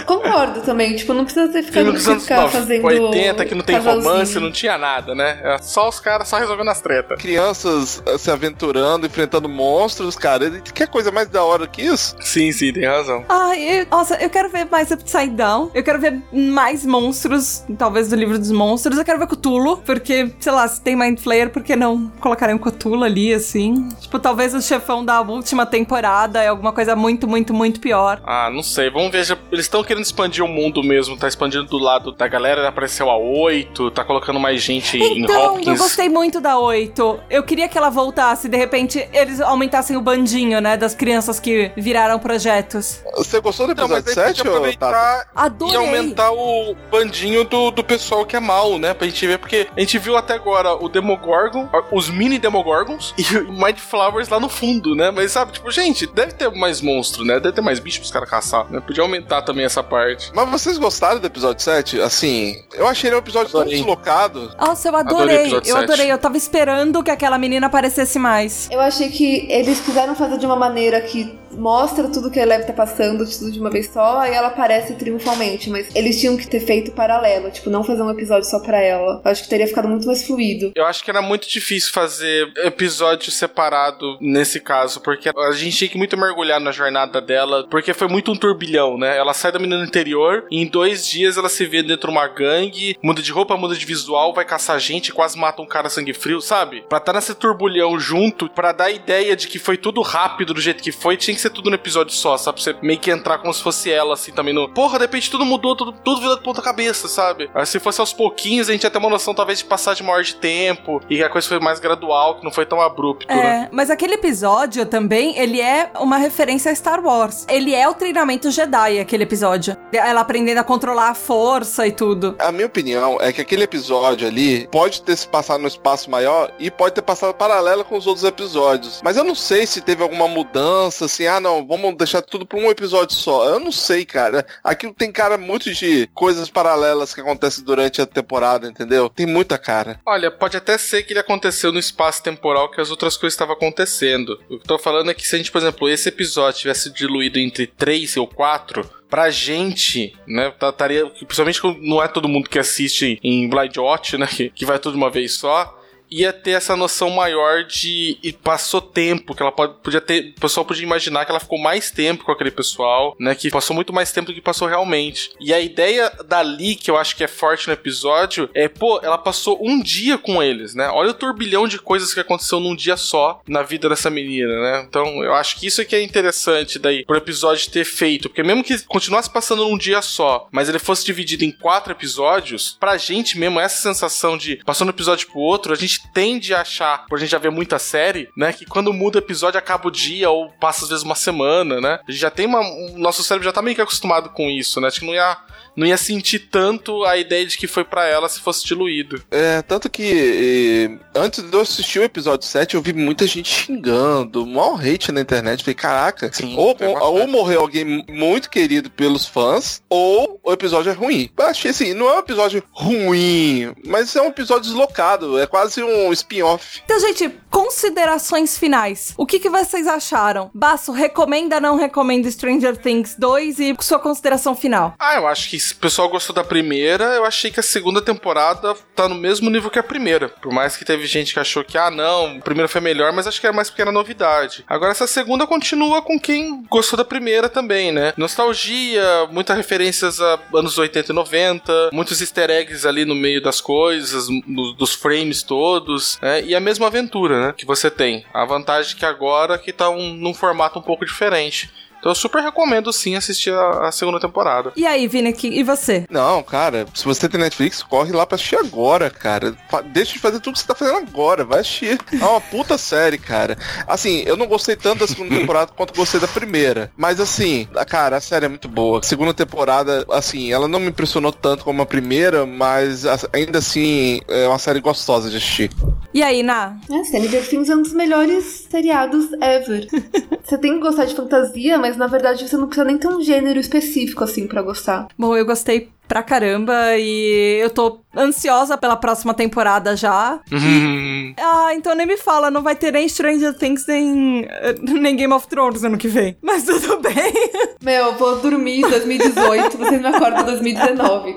Concordo também, tipo, não precisa ter ficado Filme dos anos ficar 90, fazendo 80, que não tem casalzinho. romance, não tinha nada, né? É só os caras só resolvendo as tretas. Crianças eh, se aventurando, enfrentando monstros, cara. Que coisa mais da hora que isso? Sim, sim, tem razão. Ah, eu, nossa, eu quero ver mais Upside Down. Eu quero ver mais monstros, talvez do livro dos monstros. Eu quero ver Cthulhu, porque, sei lá, se tem Mind Flayer, por que não colocarem um Cthulhu ali, assim? Tipo, talvez o chefão da última temporada é alguma coisa muito, muito, muito pior. Ah, não sei. Vamos ver. Eles estão querendo expandir o mundo mesmo. Tá expandindo do lado da galera. Apareceu a 8. Tá colocando mais gente em Então, Hopkins. eu gostei muito da 8. Eu queria que ela voltasse, de repente, eles aumentassem o bandinho, né, das crianças que viraram projetos. Você gostou do episódio aí 7, podia ô Tato? aproveitar e Adorei. aumentar o bandinho do, do pessoal que é mal, né? Pra gente ver, porque a gente viu até agora o Demogorgon, os mini Demogorgons e o Mind Flowers lá no fundo, né? Mas sabe, tipo, gente, deve ter mais monstro, né? Deve ter mais bicho pros caras caçar, né? Podia aumentar também essa parte. Mas vocês gostaram do episódio 7? Assim, eu achei ele um episódio tão Adorei. deslocado. Nossa, eu Adorei adorei. eu adorei. Eu tava esperando que aquela menina aparecesse mais. Eu achei que eles quiseram fazer de uma maneira que mostra tudo que a Eleven tá passando, tudo de uma vez só, e ela aparece triunfalmente. Mas eles tinham que ter feito paralelo, tipo, não fazer um episódio só pra ela. Eu acho que teria ficado muito mais fluido. Eu acho que era muito difícil fazer episódio separado nesse caso, porque a gente tinha que muito mergulhar na jornada dela, porque foi muito um turbilhão, né? Ela sai da menina interior em dois dias ela se vê dentro de uma gangue, muda de roupa, muda de visual, vai caçar gente, quase mata um cara sangue frio, sabe? Pra estar nesse turbulhão junto, pra dar a ideia de que foi tudo rápido do jeito que foi, tinha que ser tudo no episódio só, sabe? Pra você meio que entrar como se fosse ela, assim, também no. Porra, de repente tudo mudou, tudo, tudo virou de ponta cabeça, sabe? Aí, se fosse aos pouquinhos, a gente ia ter uma noção, talvez, de passagem maior de tempo e que a coisa foi mais gradual, que não foi tão abrupto, né? É, mas aquele episódio também, ele é uma referência a Star Wars. Ele é o treinamento Jedi, aquele episódio. Ela aprendendo a controlar a força e tudo. A minha opinião é que aquele episódio ali pode ter se passado no espaço maior e pode ter passado paralelo com os outros episódios. Mas eu não sei se teve alguma mudança, assim, ah não, vamos deixar tudo pra um episódio só. Eu não sei, cara. Aquilo tem cara muito de coisas paralelas que acontecem durante a temporada, entendeu? Tem muita cara. Olha, pode até ser que ele aconteceu no espaço temporal que as outras coisas estavam acontecendo. O que eu tô falando é que se a gente, por exemplo, esse episódio tivesse diluído entre três ou quatro, pra gente, né, tá- estaria. Principalmente quando não é todo mundo que assiste em Blind Watch, né, que, que vai tudo de uma vez só. Ia ter essa noção maior de e passou tempo, que ela podia ter, o pessoal podia imaginar que ela ficou mais tempo com aquele pessoal, né, que passou muito mais tempo do que passou realmente. E a ideia dali que eu acho que é forte no episódio é, pô, ela passou um dia com eles, né? Olha o turbilhão de coisas que aconteceu num dia só na vida dessa menina, né? Então, eu acho que isso é que é interessante daí pro episódio ter feito, porque mesmo que continuasse passando num dia só, mas ele fosse dividido em quatro episódios, pra gente mesmo essa sensação de passando um episódio pro outro, a gente tende a achar, por a gente já ver muita série, né, que quando muda o episódio acaba o dia ou passa às vezes uma semana, né? A gente já tem uma o nosso cérebro já tá meio que acostumado com isso, né? Acho que não ia não ia sentir tanto a ideia de que foi para ela se fosse diluído. É, tanto que eh, antes de eu assistir o episódio 7, eu vi muita gente xingando, mal hate na internet. Falei, caraca, Sim, ou, tem ou, morreu alguém muito querido pelos fãs, ou o episódio é ruim. Eu achei assim, não é um episódio ruim, mas é um episódio deslocado, é quase um spin-off. Então, gente, considerações finais. O que, que vocês acharam? Baço, recomenda, não recomenda Stranger Things 2 e sua consideração final. Ah, eu acho que o pessoal gostou da primeira, eu achei que a segunda temporada tá no mesmo nível que a primeira. Por mais que teve gente que achou que, ah, não, a primeira foi melhor, mas acho que era mais porque era novidade. Agora, essa segunda continua com quem gostou da primeira também, né? Nostalgia, muitas referências a anos 80 e 90, muitos easter eggs ali no meio das coisas, no- dos frames todos, né? E a mesma aventura, né? Que você tem. A vantagem é que agora que tá um, num formato um pouco diferente. Então eu super recomendo sim assistir a, a segunda temporada. E aí, Vini, que- e você? Não, cara, se você tem Netflix, corre lá pra assistir agora, cara. Fa- Deixa de fazer tudo que você tá fazendo agora, vai assistir. É uma puta série, cara. Assim, eu não gostei tanto da segunda temporada quanto gostei da primeira. Mas assim, a- cara, a série é muito boa. Segunda temporada, assim, ela não me impressionou tanto como a primeira, mas a- ainda assim é uma série gostosa de assistir. E aí, Ná? É, Stranger Things é um dos melhores seriados ever. você tem que gostar de fantasia, mas na verdade você não precisa nem ter um gênero específico assim pra gostar. Bom, eu gostei pra caramba e eu tô ansiosa pela próxima temporada já. Ah, então nem me fala, não vai ter nem Stranger Things nem, eh, nem Game of Thrones ano que vem. Mas tudo bem. Meu, eu vou dormir em 2018, vocês me acordam em 2019.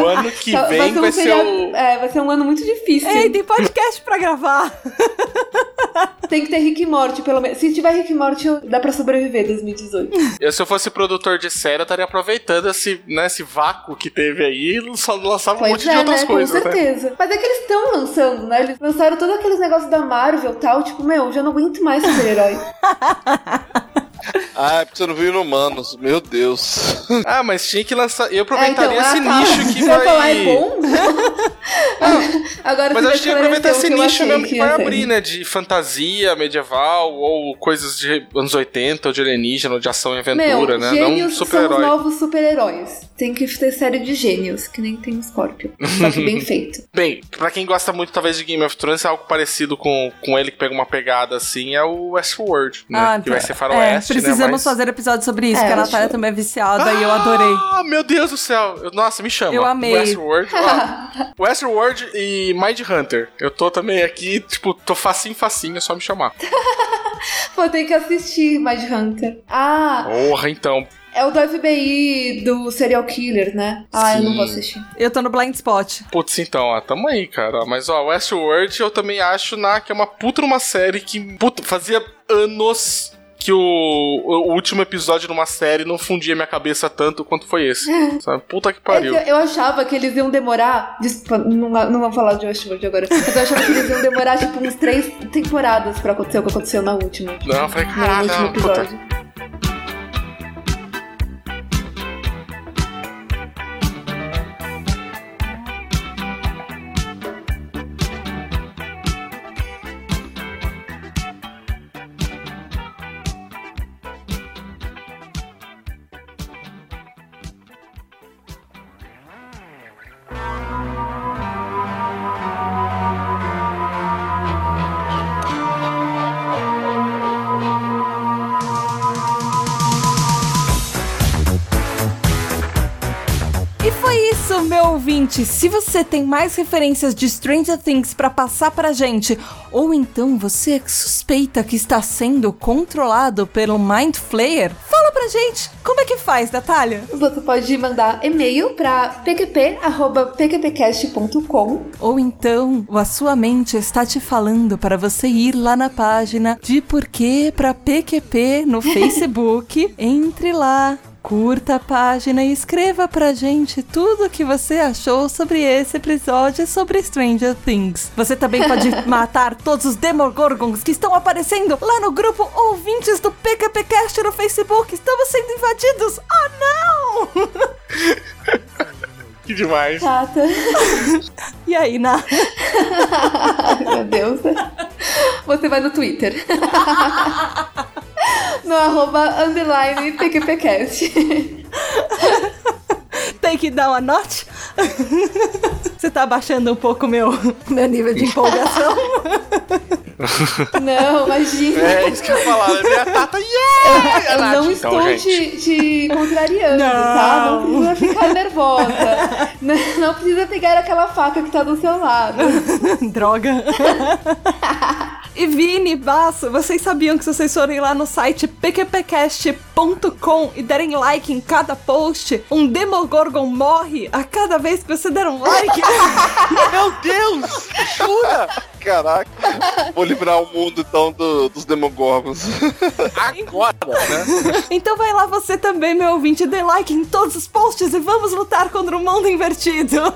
O ano que vem um vai ser seriado- o. É, vai ser um ano muito difícil. Ei, tem podcast pra gravar. Tem que ter Rick e Morty, pelo menos. Se tiver Rick e Morty, dá pra sobreviver 2018. Eu, se eu fosse produtor de série, eu estaria aproveitando esse, né, esse vácuo que teve aí e só lançava um Pois monte de é, outras né? coisas, Com né? certeza. Mas é que eles estão lançando, né? Eles lançaram todos aqueles negócios da Marvel e tal. Tipo, meu, já não aguento mais super-herói. Ah, é porque você não viu Inumanos, meu Deus. Ah, mas tinha que lançar. Eu É, aproveitaria então, esse ah, tá. nicho que vai vai. falar, é bom? Agora Mas acho que aproveitar esse que nicho mesmo que ia vai abrir, né? De fantasia medieval ou coisas de anos 80, ou de alienígena, ou de ação e aventura, Meu, né? Não gênios são os super-herói. novos super-heróis. Tem que ter série de gênios, que nem tem o Scorpio. Só que bem feito. Bem, pra quem gosta muito, talvez, de Game of Thrones, é algo parecido com, com ele que pega uma pegada assim, é o Westworld, né? que vai ser é, faroeste, precisamos? Mas... fazer episódio sobre isso, É, que a Natália acho- também é viciada e eu adorei. Ah, meu Deus do céu. Eu- Nossa, me chama. Eu amei. Westworld. ó, Westworld e Mind Hunter. Eu tô também aqui, tipo, tô facinho, facinho, é só me chamar. Vou ter que assistir Mind Hunter. Ah, Porra, então. é o do FBI do serial killer, né? Ah, eu não vou Sim. assistir. Eu tô no blind spot. Putz, então, ó, tamo aí, cara. Mas, ó, Westworld eu também acho na, que é uma puta uma série que, puta, fazia anos que o, o último episódio de uma série não fundia minha cabeça tanto quanto foi esse. Sabe? Puta que É pariu. que eu achava que eles iam demorar. Desculpa, não, não vou falar de Westworld agora. Mas eu achava que eles iam demorar, tipo, uns três temporadas pra acontecer o que aconteceu na última. Não, eu falei, caralho, puta. Ouvinte. Se você tem mais referências de Stranger Things pra passar pra gente, ou então você suspeita que está sendo controlado pelo Mind Flayer, fala pra gente. Como é que faz, Natália? Você pode mandar e-mail para pqp.pqpcast.com Ou então a sua mente está te falando para você ir lá na página de Porquê pra PQP no Facebook. Entre lá. Curta a página e escreva pra gente tudo o que você achou sobre esse episódio e sobre Stranger Things. Você também pode matar todos os Demogorgons que estão aparecendo lá no grupo Ouvintes do PQPcast no Facebook. Estamos sendo invadidos! Oh não! Que demais. Tata. E aí, Na? Meu Deus. Você vai no Twitter. No arroba underline PQPcast. Tem que dar uma nota? Você tá abaixando um pouco meu, meu nível de empolgação? Não, imagina. É isso que eu ia falar. né? Minha tata, yeah! Eu Nath, não então, estou gente. te, te contrariando, tá? Não precisa ficar nervosa. Não, não precisa pegar aquela faca que tá do seu lado. Droga. E Vini, Basso, vocês sabiam que se vocês forem lá no site pqpcast.com e derem like em cada post, um Demogorgon morre a cada vez que você der um like? Meu Deus! Jura? Caraca, vou livrar o mundo então do- dos Demogorgons. Agora, né? então vai lá você também, meu ouvinte, dê like em todos os posts e vamos lutar contra o mundo invertido.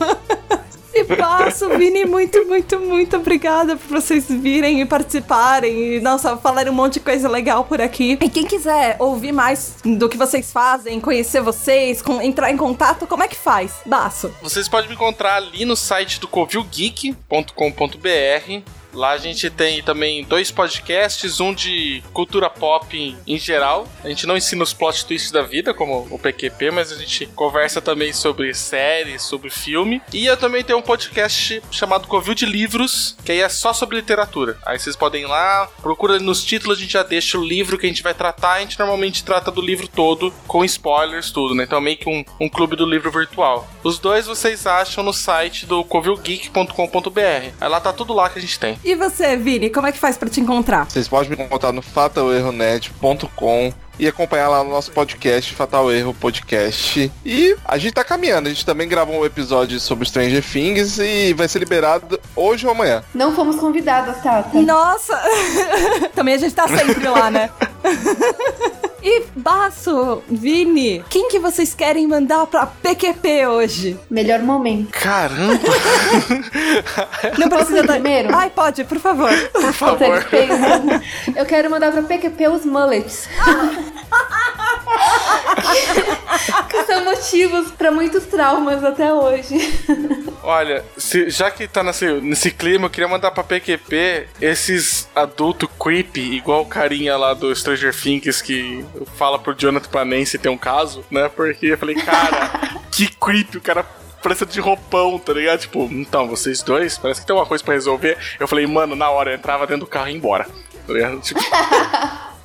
E passo, Vini, muito, muito, muito obrigada por vocês virem e participarem e, nossa, falarem um monte de coisa legal por aqui. E quem quiser ouvir mais do que vocês fazem, conhecer vocês, com- entrar em contato, como é que faz? Baço. Vocês podem me encontrar ali no site do covilgeek.com.br. Lá a gente tem também dois podcasts, um de cultura pop em, em geral. A gente não ensina os plot twists da vida, como o PQP, mas a gente conversa também sobre séries, sobre filme. E eu também tenho um podcast chamado Covil de Livros, que aí é só sobre literatura. Aí vocês podem ir lá, procura nos títulos, a gente já deixa o livro que a gente vai tratar. A gente normalmente trata do livro todo, com spoilers, tudo, né? Então meio que um, um clube do livro virtual. Os dois vocês acham no site do covilgeek.com.br. Aí lá tá tudo lá que a gente tem. E você, Vini, como é que faz pra te encontrar? Vocês podem me encontrar no fatalerronet.com e acompanhar lá no nosso podcast, Fatal Erro Podcast. E a gente tá caminhando, a gente também gravou um episódio sobre Stranger Things e vai ser liberado hoje ou amanhã. Não fomos convidadas, Tata. Nossa! Também a gente tá sempre lá, né? E Baço, Vini, quem que vocês querem mandar pra PQP hoje? Melhor momento. Caramba! Não Posso precisa ir primeiro? Ai, pode, por favor. Por favor. Eu quero mandar pra PQP os mullets. que são motivos pra muitos traumas até hoje. Olha, se- já que tá nesse, nesse clima, eu queria mandar pra PQP esses adultos creepy, igual o carinha lá do Stranger Things que fala pro Jonathan Panense ter um caso, né? Porque eu falei, cara, que creepy, o cara parece de roupão, tá ligado? Tipo, então, vocês dois, parece que tem uma coisa pra resolver. Eu falei, mano, na hora eu entrava dentro do carro e ia embora. Tá ligado? Tipo,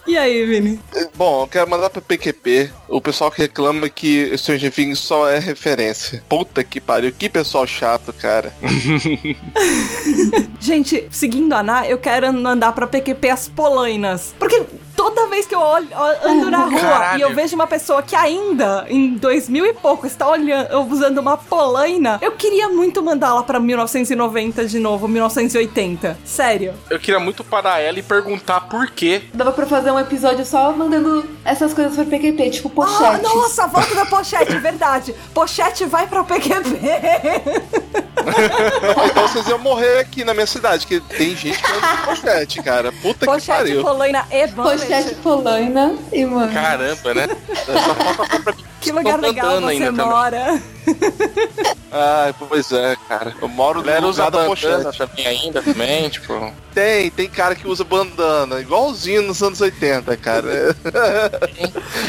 E aí, Vini? Bom, eu quero mandar pra PQP o pessoal que reclama que Stranger Things só é referência. Puta que pariu, que pessoal chato, cara. Gente, seguindo a Ana, eu quero mandar pra PQP as polainas. Porque toda vez que eu olho, eu ando na rua Caralho. e eu vejo uma pessoa que ainda, em 2000 e pouco, está olhando, usando uma polaina, eu queria muito mandá-la pra 1990 de novo, 1980. Sério. eu queria muito parar ela e perguntar por quê. Dava pra fazer um episódio só mandando essas coisas pra PQP, tipo Ah, pochetes. nossa, volta da pochete, verdade. Pochete vai pra PQP. Ou então vocês iam morrer aqui na minha cidade, que tem gente que anda de pochete, cara. Puta que Pochete, pariu. polaina e. Pochete polaina e, mano. Caramba, né? Só falta pra Que lugar legal você também. mora. Ai, pois é, cara. Eu moro no usa lugar da bandana pochete. também ainda, também, tipo... Tem, tem cara que usa bandana, igualzinho nos anos 80, cara.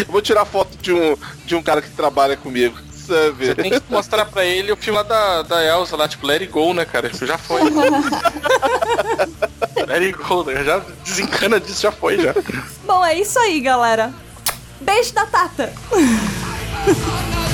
Eu Vou tirar foto de um, de um cara que trabalha comigo. Você tem que mostrar pra ele o filme lá da, da Elsa lá, tipo, Let It Go, né, cara? Isso já foi. Let It Go, né? Já desencana disso, já foi, já. Bom, é isso aí, galera. Beijo da Tata.